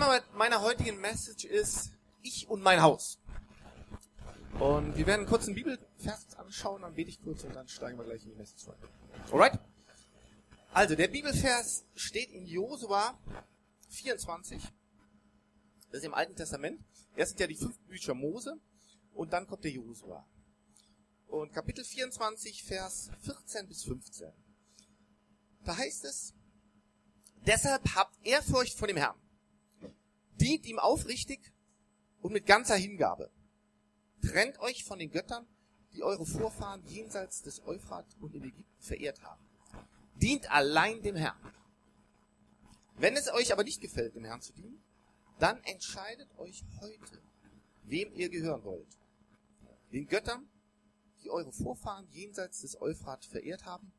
Thema meiner heutigen Message ist Ich und mein Haus. Und wir werden kurz einen Bibelvers anschauen, dann bete ich kurz und dann steigen wir gleich in die Message rein. Alright? Also, der Bibelvers steht in Josua 24. Das ist im Alten Testament. Erst sind ja die fünf Bücher Mose und dann kommt der Josua. Und Kapitel 24, Vers 14 bis 15. Da heißt es, deshalb habt Ehrfurcht vor dem Herrn. Dient ihm aufrichtig und mit ganzer Hingabe. Trennt euch von den Göttern, die eure Vorfahren jenseits des Euphrat und in Ägypten verehrt haben. Dient allein dem Herrn. Wenn es euch aber nicht gefällt, dem Herrn zu dienen, dann entscheidet euch heute, wem ihr gehören wollt. Den Göttern, die eure Vorfahren jenseits des Euphrat verehrt haben,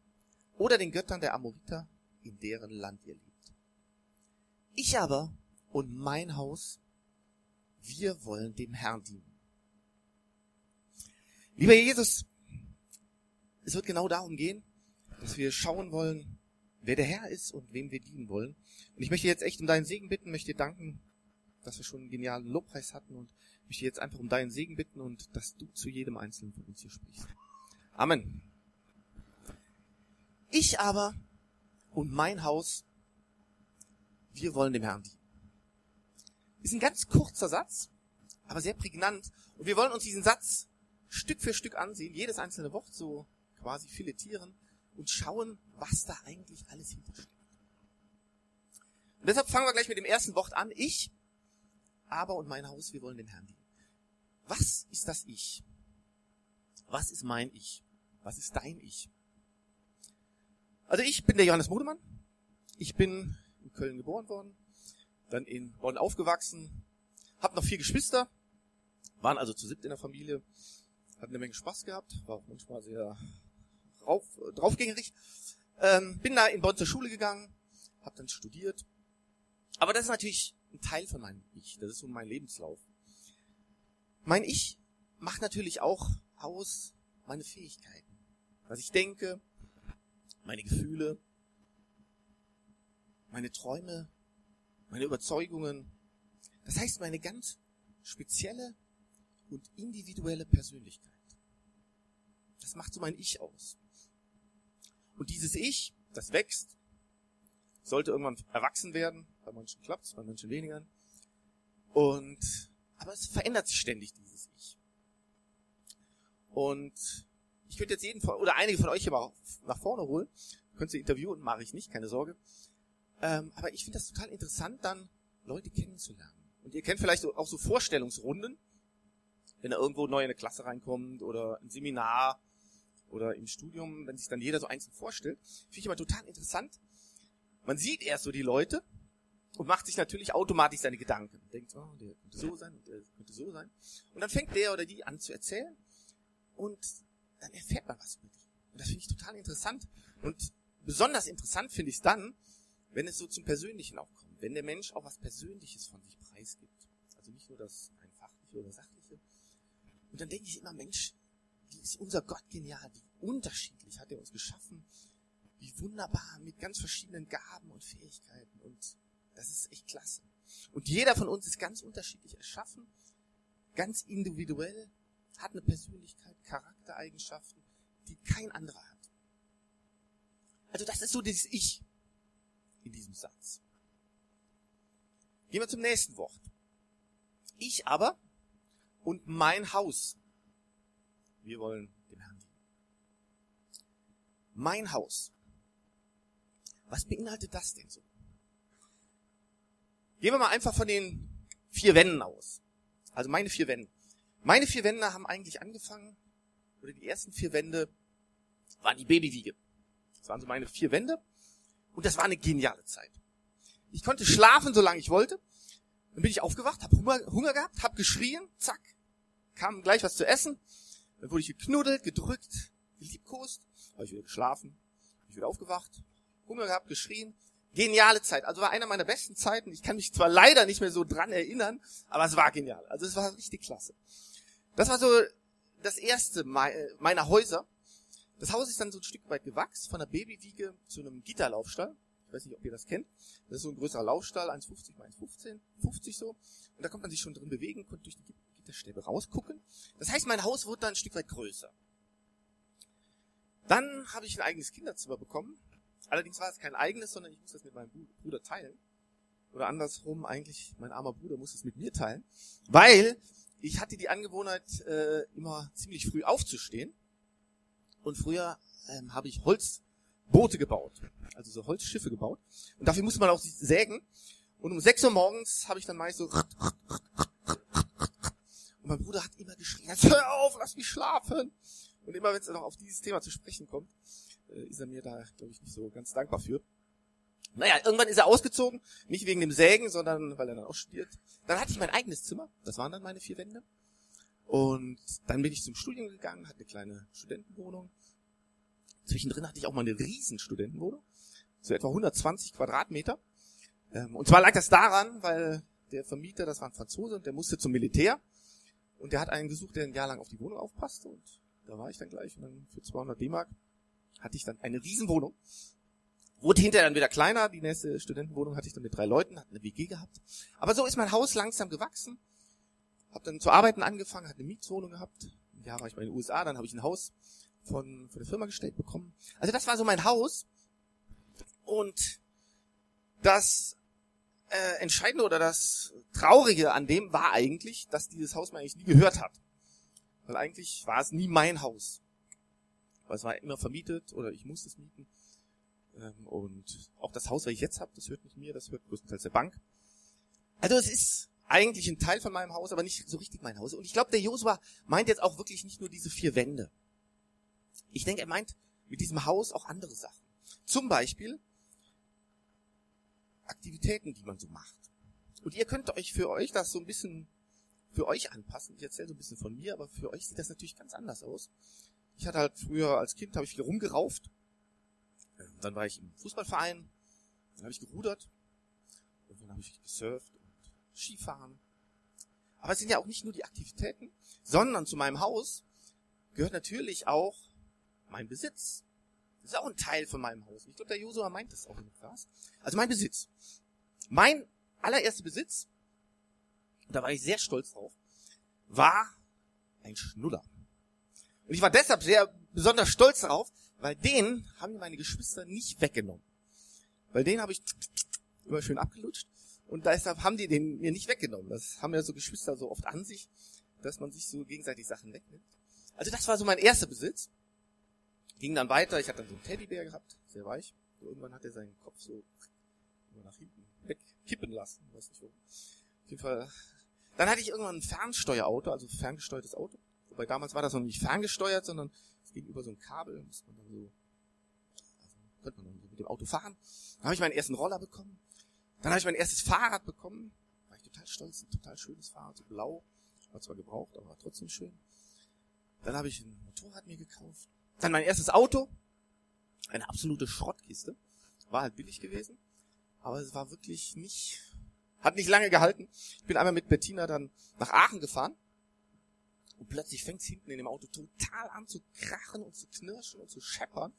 oder den Göttern der Amoriter, in deren Land ihr lebt. Ich aber und mein Haus, wir wollen dem Herrn dienen. Lieber Jesus, es wird genau darum gehen, dass wir schauen wollen, wer der Herr ist und wem wir dienen wollen. Und ich möchte jetzt echt um deinen Segen bitten, möchte dir danken, dass wir schon einen genialen Lobpreis hatten und möchte jetzt einfach um deinen Segen bitten und dass du zu jedem Einzelnen von uns hier sprichst. Amen. Ich aber und mein Haus, wir wollen dem Herrn dienen. Ist ein ganz kurzer Satz, aber sehr prägnant. Und wir wollen uns diesen Satz Stück für Stück ansehen, jedes einzelne Wort so quasi filetieren und schauen, was da eigentlich alles hintersteckt. Und deshalb fangen wir gleich mit dem ersten Wort an. Ich, aber und mein Haus, wir wollen dem Herrn dienen. Was ist das Ich? Was ist mein Ich? Was ist dein Ich? Also ich bin der Johannes Modemann. Ich bin in Köln geboren worden, dann in Bonn aufgewachsen, habe noch vier Geschwister, waren also zu siebt in der Familie, hatten eine Menge Spaß gehabt, war auch manchmal sehr drauf, draufgängerig. Ähm, bin da in Bonn zur Schule gegangen, habe dann studiert. Aber das ist natürlich ein Teil von meinem Ich, das ist so mein Lebenslauf. Mein Ich macht natürlich auch aus meine Fähigkeiten, was ich denke, meine Gefühle, meine Träume, meine Überzeugungen. Das heißt, meine ganz spezielle und individuelle Persönlichkeit. Das macht so mein Ich aus. Und dieses Ich, das wächst, sollte irgendwann erwachsen werden. Bei manchen klappt es, bei manchen weniger. Und, aber es verändert sich ständig, dieses Ich. Und ich könnte jetzt jeden von, oder einige von euch hier mal nach vorne holen. Könnt ihr interviewen, mache ich nicht, keine Sorge. Ähm, aber ich finde das total interessant, dann Leute kennenzulernen. Und ihr kennt vielleicht auch so Vorstellungsrunden, wenn er irgendwo neu in eine Klasse reinkommt oder ein Seminar oder im Studium, wenn sich dann jeder so einzeln vorstellt. Finde ich immer total interessant. Man sieht erst so die Leute und macht sich natürlich automatisch seine Gedanken. Denkt, oh, der könnte so sein und der könnte so sein. Und dann fängt der oder die an zu erzählen und dann erfährt man was über die. Und das finde ich total interessant. Und besonders interessant finde ich es dann, wenn es so zum Persönlichen auch kommt. Wenn der Mensch auch was Persönliches von sich preisgibt. Also nicht nur das ein fachliche oder sachliche. Und dann denke ich immer, Mensch, wie ist unser Gott genial, wie unterschiedlich hat er uns geschaffen, wie wunderbar, mit ganz verschiedenen Gaben und Fähigkeiten. Und das ist echt klasse. Und jeder von uns ist ganz unterschiedlich erschaffen, ganz individuell, hat eine Persönlichkeit, Charaktereigenschaften, die kein anderer hat. Also das ist so dieses Ich in diesem Satz. Gehen wir zum nächsten Wort. Ich aber und mein Haus. Wir wollen dem Herrn dienen. Mein Haus. Was beinhaltet das denn so? Gehen wir mal einfach von den vier Wänden aus. Also meine vier Wände. Meine vier Wände haben eigentlich angefangen, oder die ersten vier Wände waren die Babywiege. Das waren so meine vier Wände. Und das war eine geniale Zeit. Ich konnte schlafen, solange ich wollte. Dann bin ich aufgewacht, habe Hunger, Hunger gehabt, habe geschrien, zack, kam gleich was zu essen. Dann wurde ich geknuddelt, gedrückt, geliebkost, habe ich wieder geschlafen, bin ich wieder aufgewacht, Hunger gehabt, geschrien. Geniale Zeit. Also war einer meiner besten Zeiten. Ich kann mich zwar leider nicht mehr so dran erinnern, aber es war genial. Also es war richtig klasse. Das war so das erste meiner Häuser. Das Haus ist dann so ein Stück weit gewachsen, von der Babywiege zu einem Gitterlaufstall. Ich weiß nicht, ob ihr das kennt. Das ist so ein größerer Laufstall, 1,50 mal 1,15, 50 so. Und da konnte man sich schon drin bewegen, konnte durch die Gitterstäbe rausgucken. Das heißt, mein Haus wurde dann ein Stück weit größer. Dann habe ich ein eigenes Kinderzimmer bekommen. Allerdings war es kein eigenes, sondern ich musste das mit meinem Bruder teilen. Oder andersrum, eigentlich, mein armer Bruder musste es mit mir teilen. Weil ich hatte die Angewohnheit, äh, immer ziemlich früh aufzustehen. Und früher ähm, habe ich Holzboote gebaut. Also so Holzschiffe gebaut. Und dafür musste man auch sägen. Und um 6 Uhr morgens habe ich dann meist so und mein Bruder hat immer geschrien, hör auf, lass mich schlafen. Und immer wenn es noch auf dieses Thema zu sprechen kommt, äh, ist er mir da, glaube ich, nicht so ganz dankbar für. Naja, irgendwann ist er ausgezogen, nicht wegen dem Sägen, sondern weil er dann auch studiert. Dann hatte ich mein eigenes Zimmer, das waren dann meine vier Wände. Und dann bin ich zum Studium gegangen, hatte eine kleine Studentenwohnung. Zwischendrin hatte ich auch mal eine riesen Studentenwohnung, so etwa 120 Quadratmeter. Ähm, und zwar lag das daran, weil der Vermieter, das war ein Franzose, und der musste zum Militär. Und der hat einen gesucht, der ein Jahr lang auf die Wohnung aufpasste. Und da war ich dann gleich. Und dann für 200 D-Mark hatte ich dann eine Riesenwohnung. Wurde hinterher dann wieder kleiner. Die nächste Studentenwohnung hatte ich dann mit drei Leuten, hatte eine WG gehabt. Aber so ist mein Haus langsam gewachsen. Hab dann zu arbeiten angefangen, hatte eine Mietwohnung gehabt. Jahr war ich mal in den USA, dann habe ich ein Haus von, von der Firma gestellt bekommen. Also das war so mein Haus. Und das äh, Entscheidende oder das Traurige an dem war eigentlich, dass dieses Haus mir eigentlich nie gehört hat. Weil eigentlich war es nie mein Haus. Weil es war immer vermietet oder ich musste es mieten. Ähm, und auch das Haus, was ich jetzt habe, das hört nicht mir, das hört größtenteils der Bank. Also es ist eigentlich ein Teil von meinem Haus, aber nicht so richtig mein Haus. Und ich glaube, der Josua meint jetzt auch wirklich nicht nur diese vier Wände. Ich denke, er meint mit diesem Haus auch andere Sachen. Zum Beispiel Aktivitäten, die man so macht. Und ihr könnt euch für euch das so ein bisschen für euch anpassen. Ich erzähle so ein bisschen von mir, aber für euch sieht das natürlich ganz anders aus. Ich hatte halt früher als Kind habe ich viel rumgerauft. Ähm, dann war ich im Fußballverein, dann habe ich gerudert und dann habe ich gesurft Skifahren. Aber es sind ja auch nicht nur die Aktivitäten, sondern zu meinem Haus gehört natürlich auch mein Besitz. Das ist auch ein Teil von meinem Haus. Ich glaube, der Josua meint das auch dem Vers. Also mein Besitz. Mein allererster Besitz, da war ich sehr stolz drauf, war ein Schnuller. Und ich war deshalb sehr besonders stolz darauf, weil den haben meine Geschwister nicht weggenommen. Weil den habe ich immer schön abgelutscht und deshalb haben die den mir nicht weggenommen. Das haben ja so Geschwister so oft an sich, dass man sich so gegenseitig Sachen wegnimmt. Also das war so mein erster Besitz. Ging dann weiter, ich hatte dann so einen Teddybär gehabt, sehr weich. Und irgendwann hat er seinen Kopf so nach hinten wegkippen lassen, weiß nicht wo. Auf jeden Fall. Dann hatte ich irgendwann ein Fernsteuerauto, also ferngesteuertes Auto. Wobei damals war das noch nicht ferngesteuert, sondern es ging über so ein Kabel, musste man dann so, also konnte man dann so mit dem Auto fahren. Dann habe ich meinen ersten Roller bekommen. Dann habe ich mein erstes Fahrrad bekommen. War ich total stolz, ein total schönes Fahrrad, so blau. War zwar gebraucht, aber war trotzdem schön. Dann habe ich ein Motorrad mir gekauft. Dann mein erstes Auto. Eine absolute Schrottkiste. War halt billig gewesen. Aber es war wirklich nicht, hat nicht lange gehalten. Ich bin einmal mit Bettina dann nach Aachen gefahren. Und plötzlich fängt es hinten in dem Auto total an zu krachen und zu knirschen und zu scheppern.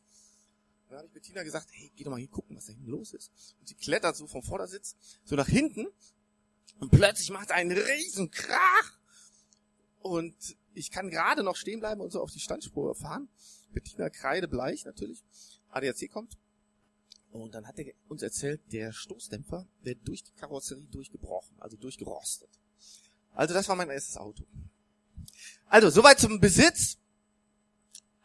Dann habe ich Bettina gesagt, hey, geh doch mal hingucken, was da hinten los ist. Und sie klettert so vom Vordersitz so nach hinten. Und plötzlich macht einen riesen Krach. Und ich kann gerade noch stehen bleiben und so auf die Standspur fahren. Bettina kreidebleich natürlich. ADAC kommt. Und dann hat er uns erzählt, der Stoßdämpfer wird durch die Karosserie durchgebrochen, also durchgerostet. Also das war mein erstes Auto. Also soweit zum Besitz.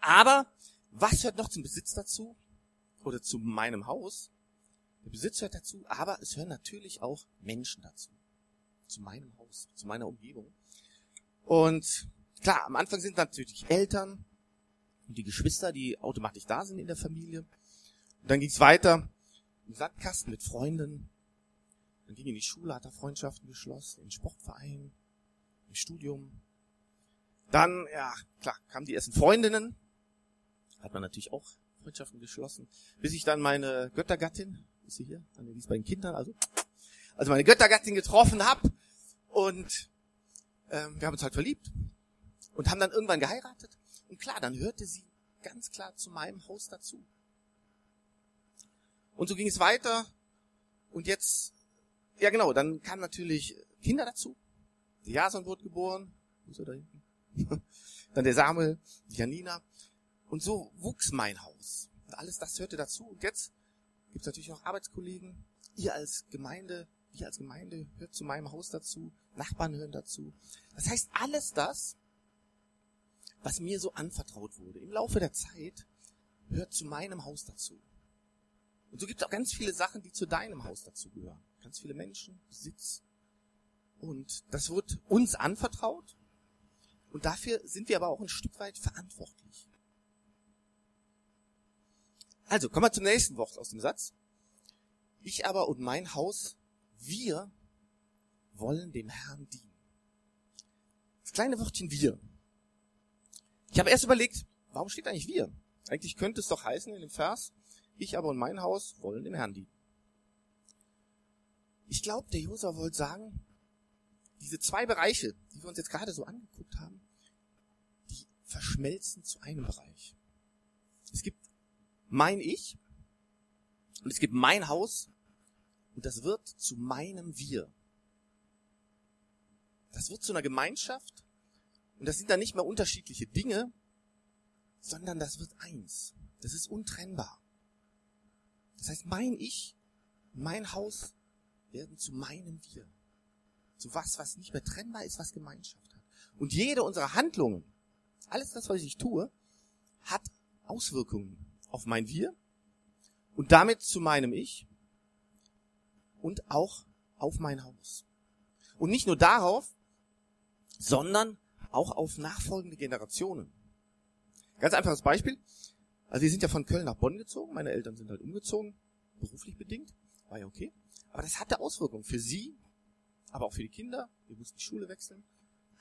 Aber was hört noch zum Besitz dazu? Oder zu meinem Haus? Der Besitz hört dazu, aber es hören natürlich auch Menschen dazu. Zu meinem Haus, zu meiner Umgebung. Und klar, am Anfang sind natürlich Eltern und die Geschwister, die automatisch da sind in der Familie. Und dann ging es weiter im Sandkasten mit Freunden. Dann ging in die Schule, hat er Freundschaften geschlossen, im Sportverein, im Studium. Dann, ja, klar, kamen die ersten Freundinnen. Hat man natürlich auch Freundschaften geschlossen. Bis ich dann meine Göttergattin, ist sie hier, die ist bei den Kindern, also, also meine Göttergattin getroffen hab und ähm, wir haben uns halt verliebt und haben dann irgendwann geheiratet. Und klar, dann hörte sie ganz klar zu meinem Haus dazu. Und so ging es weiter. Und jetzt, ja genau, dann kamen natürlich Kinder dazu. Der Jason wurde geboren. Wo ist er da hinten? dann der Samuel, die Janina. Und so wuchs mein Haus. Und alles das hörte dazu. Und jetzt gibt es natürlich auch Arbeitskollegen. Ihr als Gemeinde, wir als Gemeinde hört zu meinem Haus dazu. Nachbarn hören dazu. Das heißt, alles das, was mir so anvertraut wurde, im Laufe der Zeit, hört zu meinem Haus dazu. Und so gibt es auch ganz viele Sachen, die zu deinem Haus dazugehören. Ganz viele Menschen, Besitz. Und das wird uns anvertraut. Und dafür sind wir aber auch ein Stück weit verantwortlich. Also, kommen wir zum nächsten Wort aus dem Satz. Ich aber und mein Haus, wir wollen dem Herrn dienen. Das kleine Wörtchen wir. Ich habe erst überlegt, warum steht eigentlich wir? Eigentlich könnte es doch heißen in dem Vers, ich aber und mein Haus wollen dem Herrn dienen. Ich glaube, der Josua wollte sagen, diese zwei Bereiche, die wir uns jetzt gerade so angeguckt haben, die verschmelzen zu einem Bereich. Es gibt mein Ich und es gibt mein Haus und das wird zu meinem Wir. Das wird zu einer Gemeinschaft und das sind dann nicht mehr unterschiedliche Dinge, sondern das wird eins. Das ist untrennbar. Das heißt, mein Ich, mein Haus werden zu meinem Wir. Zu was, was nicht mehr trennbar ist, was Gemeinschaft hat. Und jede unserer Handlungen, alles das, was ich tue, hat Auswirkungen auf mein Wir und damit zu meinem Ich und auch auf mein Haus. Und nicht nur darauf, sondern auch auf nachfolgende Generationen. Ganz einfaches Beispiel. Also wir sind ja von Köln nach Bonn gezogen. Meine Eltern sind halt umgezogen, beruflich bedingt. War ja okay. Aber das hatte Auswirkungen für sie, aber auch für die Kinder. Wir mussten die Schule wechseln.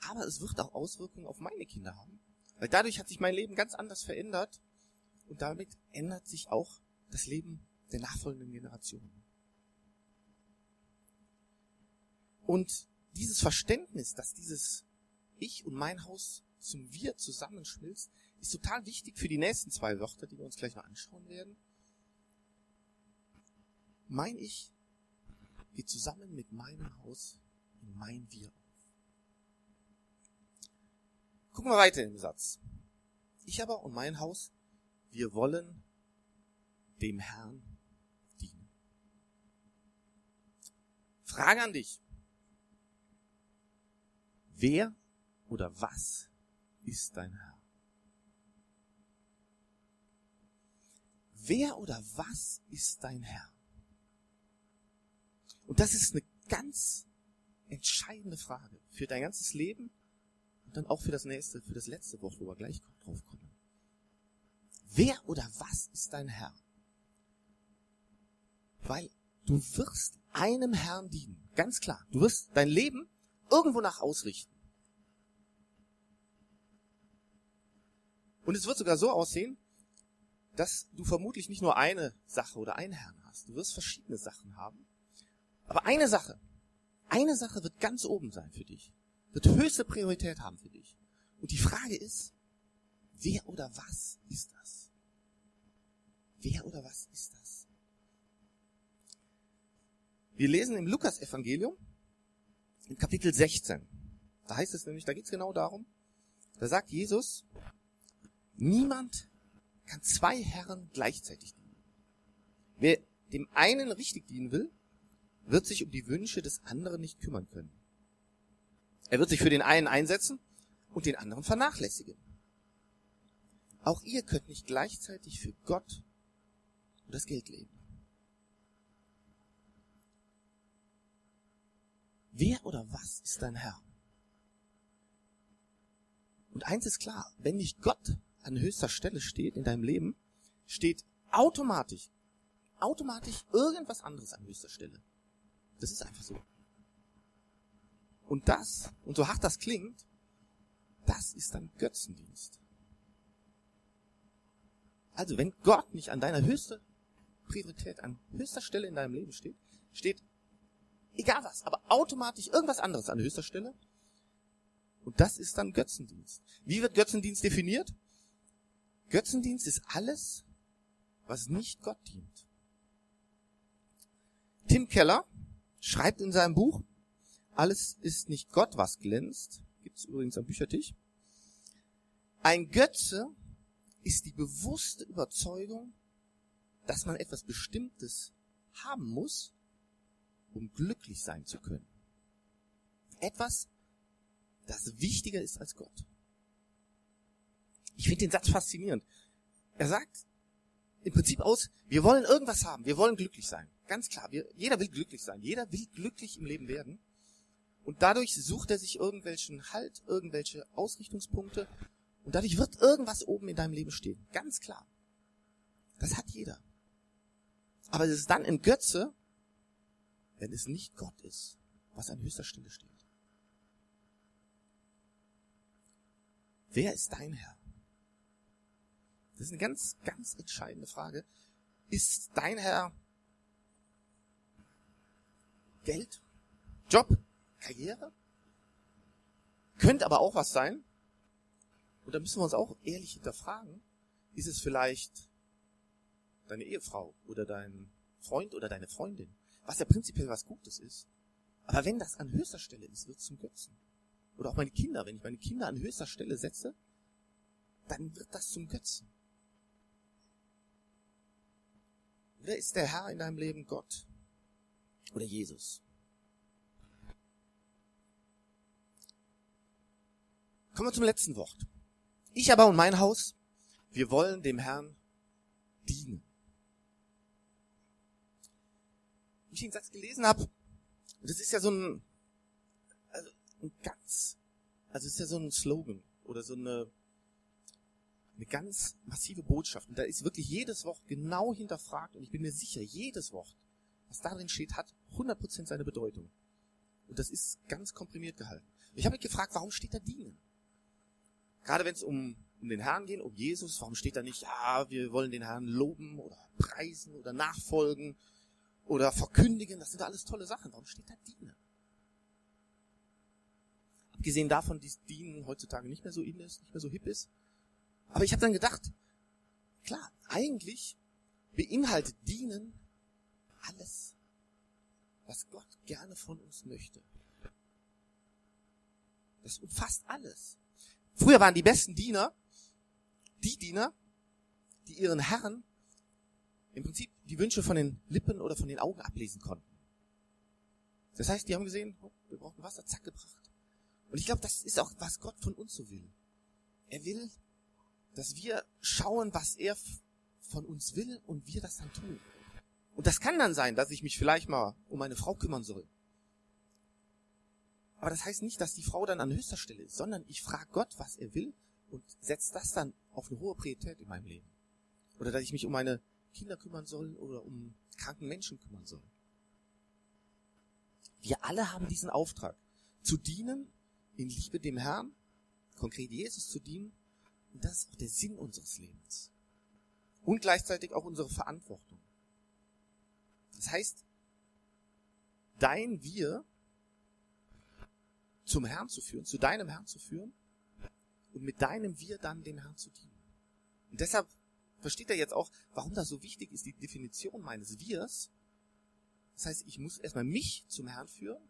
Aber es wird auch Auswirkungen auf meine Kinder haben. Weil dadurch hat sich mein Leben ganz anders verändert. Und damit ändert sich auch das Leben der nachfolgenden Generationen. Und dieses Verständnis, dass dieses Ich und mein Haus zum Wir zusammenschmilzt, ist total wichtig für die nächsten zwei Wörter, die wir uns gleich noch anschauen werden. Mein Ich geht zusammen mit meinem Haus in mein Wir auf. Gucken wir weiter im Satz. Ich aber und mein Haus, wir wollen dem Herrn dienen. Frage an dich. Wer oder was ist dein Herr? Wer oder was ist dein Herr? Und das ist eine ganz entscheidende Frage für dein ganzes Leben und dann auch für das nächste, für das letzte Woche, wo wir gleich drauf kommen. Wer oder was ist dein Herr? Weil du wirst einem Herrn dienen. Ganz klar. Du wirst dein Leben irgendwo nach ausrichten. Und es wird sogar so aussehen, dass du vermutlich nicht nur eine Sache oder einen Herrn hast. Du wirst verschiedene Sachen haben. Aber eine Sache, eine Sache wird ganz oben sein für dich. Wird höchste Priorität haben für dich. Und die Frage ist, wer oder was ist das? Wer oder was ist das? Wir lesen im Lukas-Evangelium, in Kapitel 16. Da heißt es nämlich, da geht es genau darum, da sagt Jesus, niemand kann zwei Herren gleichzeitig dienen. Wer dem einen richtig dienen will, wird sich um die Wünsche des anderen nicht kümmern können. Er wird sich für den einen einsetzen und den anderen vernachlässigen. Auch ihr könnt nicht gleichzeitig für Gott und das Geld leben. Wer oder was ist dein Herr? Und eins ist klar, wenn nicht Gott an höchster Stelle steht in deinem Leben, steht automatisch, automatisch irgendwas anderes an höchster Stelle. Das ist einfach so. Und das, und so hart das klingt, das ist dann Götzendienst. Also wenn Gott nicht an deiner höchsten Priorität, an höchster Stelle in deinem Leben steht, steht egal was, aber automatisch irgendwas anderes an höchster Stelle. Und das ist dann Götzendienst. Wie wird Götzendienst definiert? Götzendienst ist alles, was nicht Gott dient. Tim Keller schreibt in seinem Buch, alles ist nicht Gott, was glänzt, gibt's übrigens am Büchertisch. Ein Götze ist die bewusste Überzeugung, dass man etwas Bestimmtes haben muss, um glücklich sein zu können. Etwas, das wichtiger ist als Gott. Ich finde den Satz faszinierend. Er sagt im Prinzip aus, wir wollen irgendwas haben, wir wollen glücklich sein. Ganz klar, wir, jeder will glücklich sein, jeder will glücklich im Leben werden. Und dadurch sucht er sich irgendwelchen Halt, irgendwelche Ausrichtungspunkte. Und dadurch wird irgendwas oben in deinem Leben stehen. Ganz klar. Das hat jeder. Aber es ist dann ein Götze, wenn es nicht Gott ist, was an höchster Stelle steht. Wer ist dein Herr? Das ist eine ganz, ganz entscheidende Frage. Ist dein Herr Geld, Job, Karriere? Könnte aber auch was sein. Und da müssen wir uns auch ehrlich hinterfragen. Ist es vielleicht deine Ehefrau oder dein Freund oder deine Freundin? Was ja prinzipiell was Gutes ist. Aber wenn das an höchster Stelle ist, wird es zum Götzen. Oder auch meine Kinder, wenn ich meine Kinder an höchster Stelle setze, dann wird das zum Götzen. Oder ist der Herr in deinem Leben Gott oder Jesus? Kommen wir zum letzten Wort. Ich aber und mein Haus, wir wollen dem Herrn dienen. Wie ich den Satz gelesen habe, das ist ja so ein, also ein ganz, also ist ja so ein Slogan oder so eine, eine ganz massive Botschaft. Und da ist wirklich jedes Wort genau hinterfragt und ich bin mir sicher, jedes Wort, was darin steht, hat 100% seine Bedeutung. Und das ist ganz komprimiert gehalten. Ich habe mich gefragt, warum steht da dienen? Gerade wenn es um, um den Herrn geht, um Jesus, warum steht da nicht, ja, wir wollen den Herrn loben oder preisen oder nachfolgen oder verkündigen? Das sind alles tolle Sachen. Warum steht da dienen? Abgesehen davon, dass Dienen heutzutage nicht mehr so in ist, nicht mehr so hip ist. Aber ich habe dann gedacht, klar, eigentlich beinhaltet Dienen alles, was Gott gerne von uns möchte. Das umfasst alles. Früher waren die besten Diener die Diener, die ihren Herren im Prinzip die Wünsche von den Lippen oder von den Augen ablesen konnten. Das heißt, die haben gesehen, oh, wir brauchen Wasser, zack, gebracht. Und ich glaube, das ist auch, was Gott von uns so will. Er will, dass wir schauen, was er von uns will und wir das dann tun. Und das kann dann sein, dass ich mich vielleicht mal um meine Frau kümmern soll. Aber das heißt nicht, dass die Frau dann an höchster Stelle ist, sondern ich frage Gott, was er will und setze das dann auf eine hohe Priorität in meinem Leben. Oder dass ich mich um meine Kinder kümmern soll oder um kranken Menschen kümmern soll. Wir alle haben diesen Auftrag, zu dienen, in Liebe dem Herrn, konkret Jesus zu dienen. Und das ist auch der Sinn unseres Lebens. Und gleichzeitig auch unsere Verantwortung. Das heißt, dein Wir zum Herrn zu führen, zu deinem Herrn zu führen und mit deinem Wir dann dem Herrn zu dienen. Und deshalb versteht er jetzt auch, warum das so wichtig ist, die Definition meines Wirs. Das heißt, ich muss erstmal mich zum Herrn führen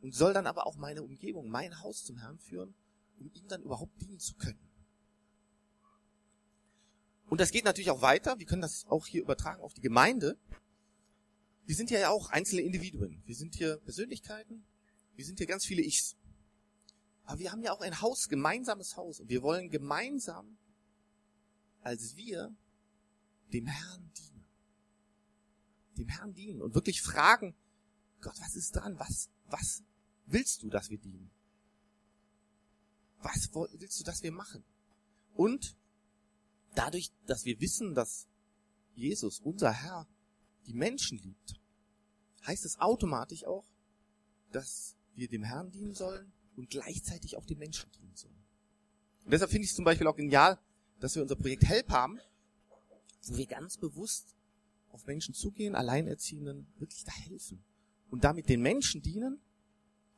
und soll dann aber auch meine Umgebung, mein Haus zum Herrn führen, um ihm dann überhaupt dienen zu können. Und das geht natürlich auch weiter. Wir können das auch hier übertragen auf die Gemeinde. Wir sind ja auch einzelne Individuen. Wir sind hier Persönlichkeiten. Wir sind hier ganz viele Ichs. Aber wir haben ja auch ein Haus, gemeinsames Haus. Und wir wollen gemeinsam als wir dem Herrn dienen. Dem Herrn dienen und wirklich fragen, Gott, was ist dran? Was, was willst du, dass wir dienen? Was willst du, dass wir machen? Und dadurch, dass wir wissen, dass Jesus, unser Herr, die Menschen liebt, heißt es automatisch auch, dass wir dem Herrn dienen sollen und gleichzeitig auch den Menschen dienen sollen. Und deshalb finde ich es zum Beispiel auch genial, dass wir unser Projekt Help haben, wo wir ganz bewusst auf Menschen zugehen, Alleinerziehenden wirklich da helfen und damit den Menschen dienen,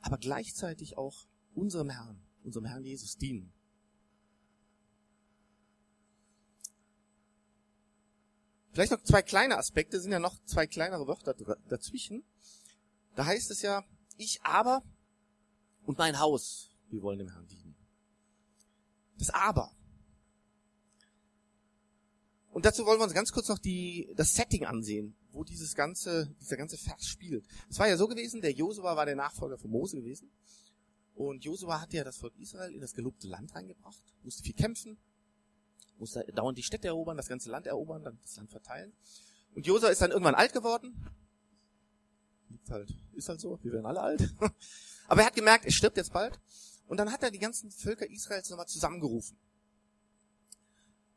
aber gleichzeitig auch unserem Herrn, unserem Herrn Jesus dienen. Vielleicht noch zwei kleine Aspekte, sind ja noch zwei kleinere Wörter dazwischen. Da heißt es ja, ich aber und mein Haus, wir wollen dem Herrn dienen. Das aber. Und dazu wollen wir uns ganz kurz noch die, das Setting ansehen, wo dieses ganze, dieser ganze Vers spielt. Es war ja so gewesen, der Josua war der Nachfolger von Mose gewesen. Und Josua hatte ja das Volk Israel in das gelobte Land reingebracht, musste viel kämpfen, musste dauernd die Städte erobern, das ganze Land erobern, dann das Land verteilen. Und Josua ist dann irgendwann alt geworden. Liegt halt, ist halt so, wir werden alle alt. Aber er hat gemerkt, er stirbt jetzt bald. Und dann hat er die ganzen Völker Israels nochmal zusammengerufen.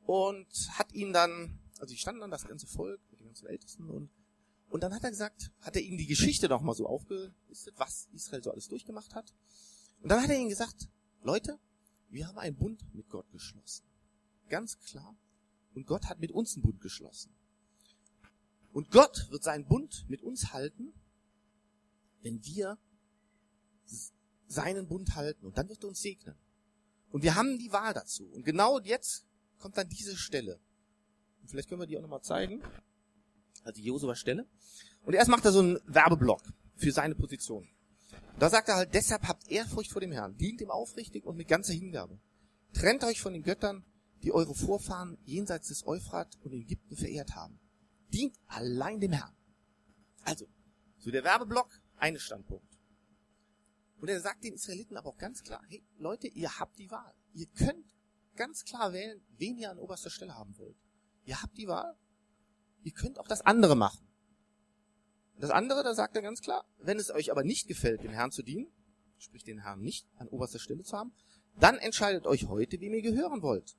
Und hat ihn dann, also die standen dann das ganze Volk, die ganzen Ältesten und und dann hat er gesagt, hat er ihnen die Geschichte nochmal so aufgelistet, was Israel so alles durchgemacht hat. Und dann hat er ihnen gesagt, Leute, wir haben einen Bund mit Gott geschlossen. Ganz klar. Und Gott hat mit uns einen Bund geschlossen. Und Gott wird seinen Bund mit uns halten, wenn wir seinen Bund halten. Und dann wird er uns segnen. Und wir haben die Wahl dazu. Und genau jetzt kommt dann diese Stelle. Und vielleicht können wir die auch nochmal zeigen. Also die Josua Stelle. Und erst macht er so einen Werbeblock für seine Position. Da sagt er halt, deshalb habt Ehrfurcht vor dem Herrn, dient ihm aufrichtig und mit ganzer Hingabe. Trennt euch von den Göttern, die eure Vorfahren jenseits des Euphrat und Ägypten verehrt haben. Dient allein dem Herrn. Also, so der Werbeblock, eine Standpunkt. Und er sagt den Israeliten aber auch ganz klar, hey Leute, ihr habt die Wahl. Ihr könnt ganz klar wählen, wen ihr an oberster Stelle haben wollt. Ihr habt die Wahl. Ihr könnt auch das andere machen. Das andere, da sagt er ganz klar, wenn es euch aber nicht gefällt, dem Herrn zu dienen, sprich den Herrn nicht an oberster Stelle zu haben, dann entscheidet euch heute, wem ihr gehören wollt.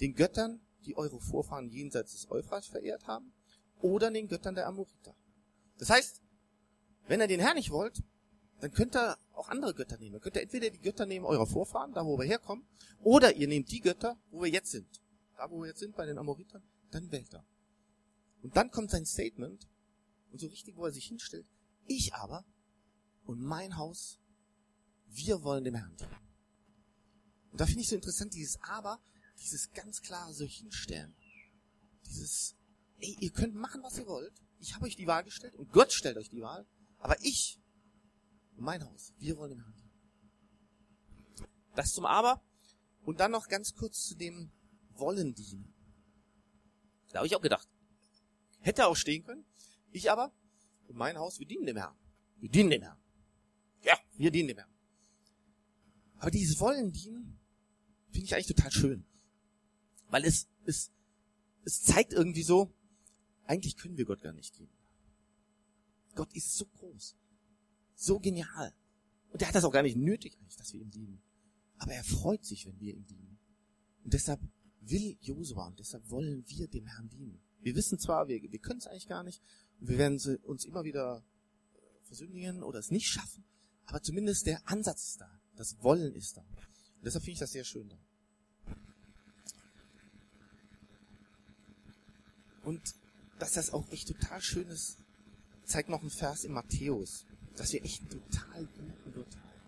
Den Göttern, die eure Vorfahren jenseits des Euphrat verehrt haben, oder den Göttern der Amoriter. Das heißt, wenn ihr den Herrn nicht wollt, dann könnt ihr auch andere Götter nehmen. Ihr könnt ihr entweder die Götter nehmen eurer Vorfahren, da wo wir herkommen, oder ihr nehmt die Götter, wo wir jetzt sind. Da wo wir jetzt sind, bei den Amoritern, dann wählt er. Und dann kommt sein Statement, und so richtig, wo er sich hinstellt. Ich aber und mein Haus, wir wollen dem Herrn dienen. Und da finde ich so interessant, dieses Aber, dieses ganz klare so hinstellen. Dieses, ey, ihr könnt machen, was ihr wollt. Ich habe euch die Wahl gestellt und Gott stellt euch die Wahl. Aber ich mein Haus, wir wollen dem Herrn dienen. Das zum Aber. Und dann noch ganz kurz zu dem Wollen dienen. Da habe ich auch gedacht. Hätte auch stehen können. Ich aber mein Haus, wir dienen dem Herrn. Wir dienen dem Herrn. Ja, wir dienen dem Herrn. Aber dieses Wollen dienen finde ich eigentlich total schön. Weil es, es, es zeigt irgendwie so, eigentlich können wir Gott gar nicht dienen. Gott ist so groß, so genial. Und er hat das auch gar nicht nötig, eigentlich, dass wir ihm dienen. Aber er freut sich, wenn wir ihm dienen. Und deshalb will Josua und deshalb wollen wir dem Herrn dienen. Wir wissen zwar, wir, wir können es eigentlich gar nicht, wir werden uns immer wieder äh, versündigen oder es nicht schaffen, aber zumindest der Ansatz ist da. Das Wollen ist da. Und deshalb finde ich das sehr schön da. Und dass das auch echt total schön ist, zeigt noch ein Vers in Matthäus, dass wir echt total guten haben.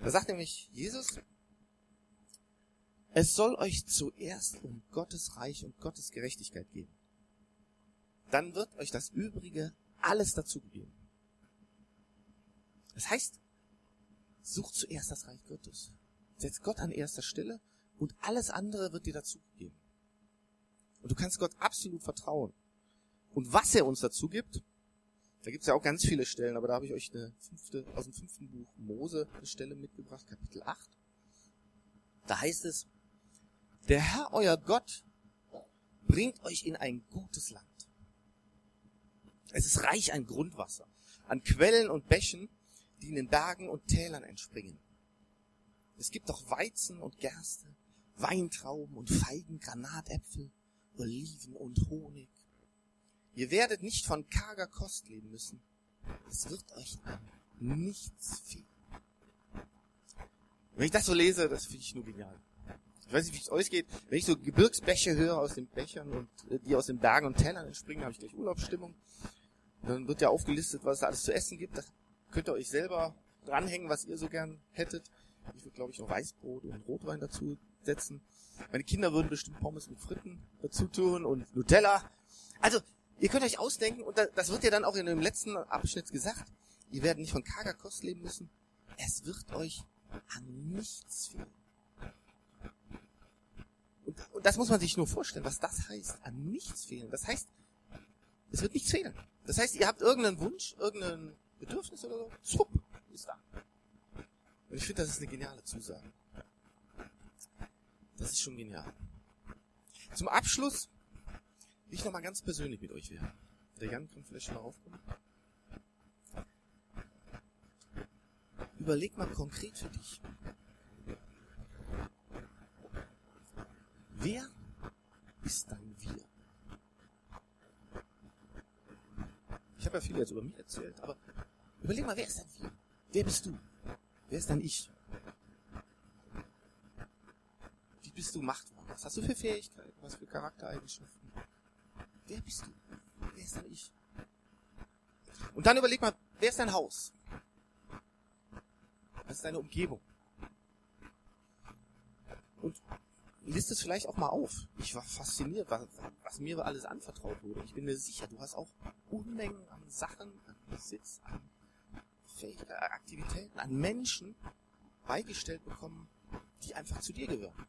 Da sagt nämlich Jesus, es soll euch zuerst um Gottes Reich und Gottes Gerechtigkeit gehen dann wird euch das Übrige alles dazu gegeben. Das heißt, sucht zuerst das Reich Gottes. Setzt Gott an erster Stelle und alles andere wird dir dazu gegeben. Und du kannst Gott absolut vertrauen. Und was er uns dazu gibt, da gibt's ja auch ganz viele Stellen, aber da habe ich euch eine fünfte, aus dem fünften Buch Mose eine Stelle mitgebracht, Kapitel 8. Da heißt es, der Herr euer Gott bringt euch in ein gutes Land. Es ist reich an Grundwasser, an Quellen und Bächen, die in den Bergen und Tälern entspringen. Es gibt auch Weizen und Gerste, Weintrauben und Feigen, Granatäpfel, Oliven und Honig. Ihr werdet nicht von karger Kost leben müssen. Es wird euch nichts fehlen. Wenn ich das so lese, das finde ich nur genial. Ich weiß nicht, wie es euch geht. Wenn ich so Gebirgsbäche höre aus den Bechern und äh, die aus den Bergen und Tälern entspringen, habe ich gleich Urlaubsstimmung. Dann wird ja aufgelistet, was es alles zu essen gibt. Da könnt ihr euch selber dranhängen, was ihr so gern hättet. Ich würde, glaube ich, noch Weißbrot und Rotwein dazu setzen. Meine Kinder würden bestimmt Pommes mit Fritten dazu tun und Nutella. Also, ihr könnt euch ausdenken, und das wird ja dann auch in dem letzten Abschnitt gesagt, ihr werdet nicht von karger Kost leben müssen. Es wird euch an nichts fehlen. Und, und das muss man sich nur vorstellen, was das heißt, an nichts fehlen. Das heißt, es wird nichts fehlen. Das heißt, ihr habt irgendeinen Wunsch, irgendein Bedürfnis oder so, zupp, ist da. Und ich finde, das ist eine geniale Zusage. Das ist schon genial. Zum Abschluss ich nochmal ganz persönlich mit euch werden. Der Jan kann vielleicht schon mal aufkommen. Überleg mal konkret für dich. Wer ist dein Wir? Ich habe ja viel jetzt über mich erzählt, aber überleg mal, wer ist dein Wir? Wer bist du? Wer ist dein Ich? Wie bist du gemacht worden? Was hast du für Fähigkeiten? Was für Charaktereigenschaften? Wer bist du? Wer ist dein Ich? Und dann überleg mal, wer ist dein Haus? Was ist deine Umgebung? Und list es vielleicht auch mal auf. Ich war fasziniert, was, was, mir alles anvertraut wurde. Ich bin mir sicher, du hast auch Unmengen an Sachen, an Besitz, an Fähigkeiten, Aktivitäten, an Menschen beigestellt bekommen, die einfach zu dir gehören.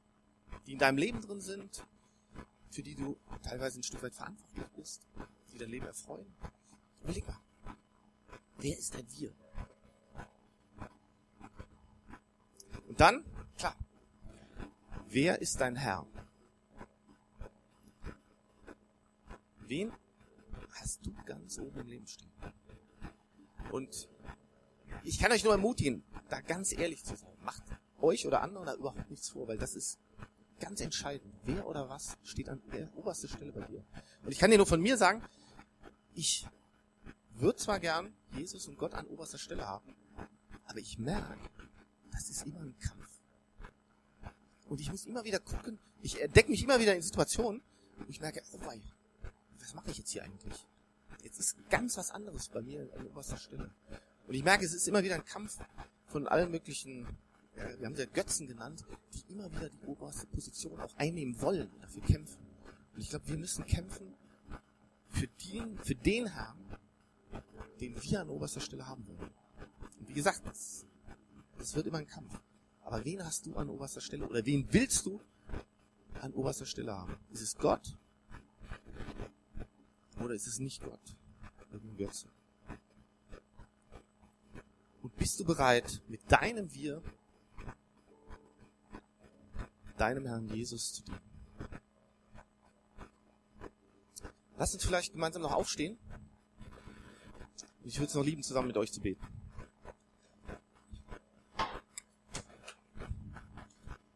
Die in deinem Leben drin sind, für die du teilweise ein Stück weit verantwortlich bist, die dein Leben erfreuen. Überleg mal. Wer ist denn Wir? Und dann, klar, Wer ist dein Herr? Wen hast du ganz oben im Leben stehen? Und ich kann euch nur ermutigen, da ganz ehrlich zu sein. Macht euch oder anderen da überhaupt nichts vor, weil das ist ganz entscheidend. Wer oder was steht an der obersten Stelle bei dir? Und ich kann dir nur von mir sagen, ich würde zwar gern Jesus und Gott an oberster Stelle haben, aber ich merke, das ist immer ein Kampf. Und ich muss immer wieder gucken, ich entdecke mich immer wieder in Situationen, wo ich merke, oh wei, was mache ich jetzt hier eigentlich? Jetzt ist ganz was anderes bei mir an oberster Stelle. Und ich merke, es ist immer wieder ein Kampf von allen möglichen, ja, wir haben sie Götzen genannt, die immer wieder die oberste Position auch einnehmen wollen und dafür kämpfen. Und ich glaube, wir müssen kämpfen für den, für den Herrn, den wir an oberster Stelle haben wollen. Und wie gesagt, das, das wird immer ein Kampf. Aber wen hast du an oberster Stelle oder wen willst du an oberster Stelle haben? Ist es Gott oder ist es nicht Gott? Irgendein Götze. Und bist du bereit, mit deinem Wir, deinem Herrn Jesus zu dienen? Lass uns vielleicht gemeinsam noch aufstehen. Ich würde es noch lieben, zusammen mit euch zu beten.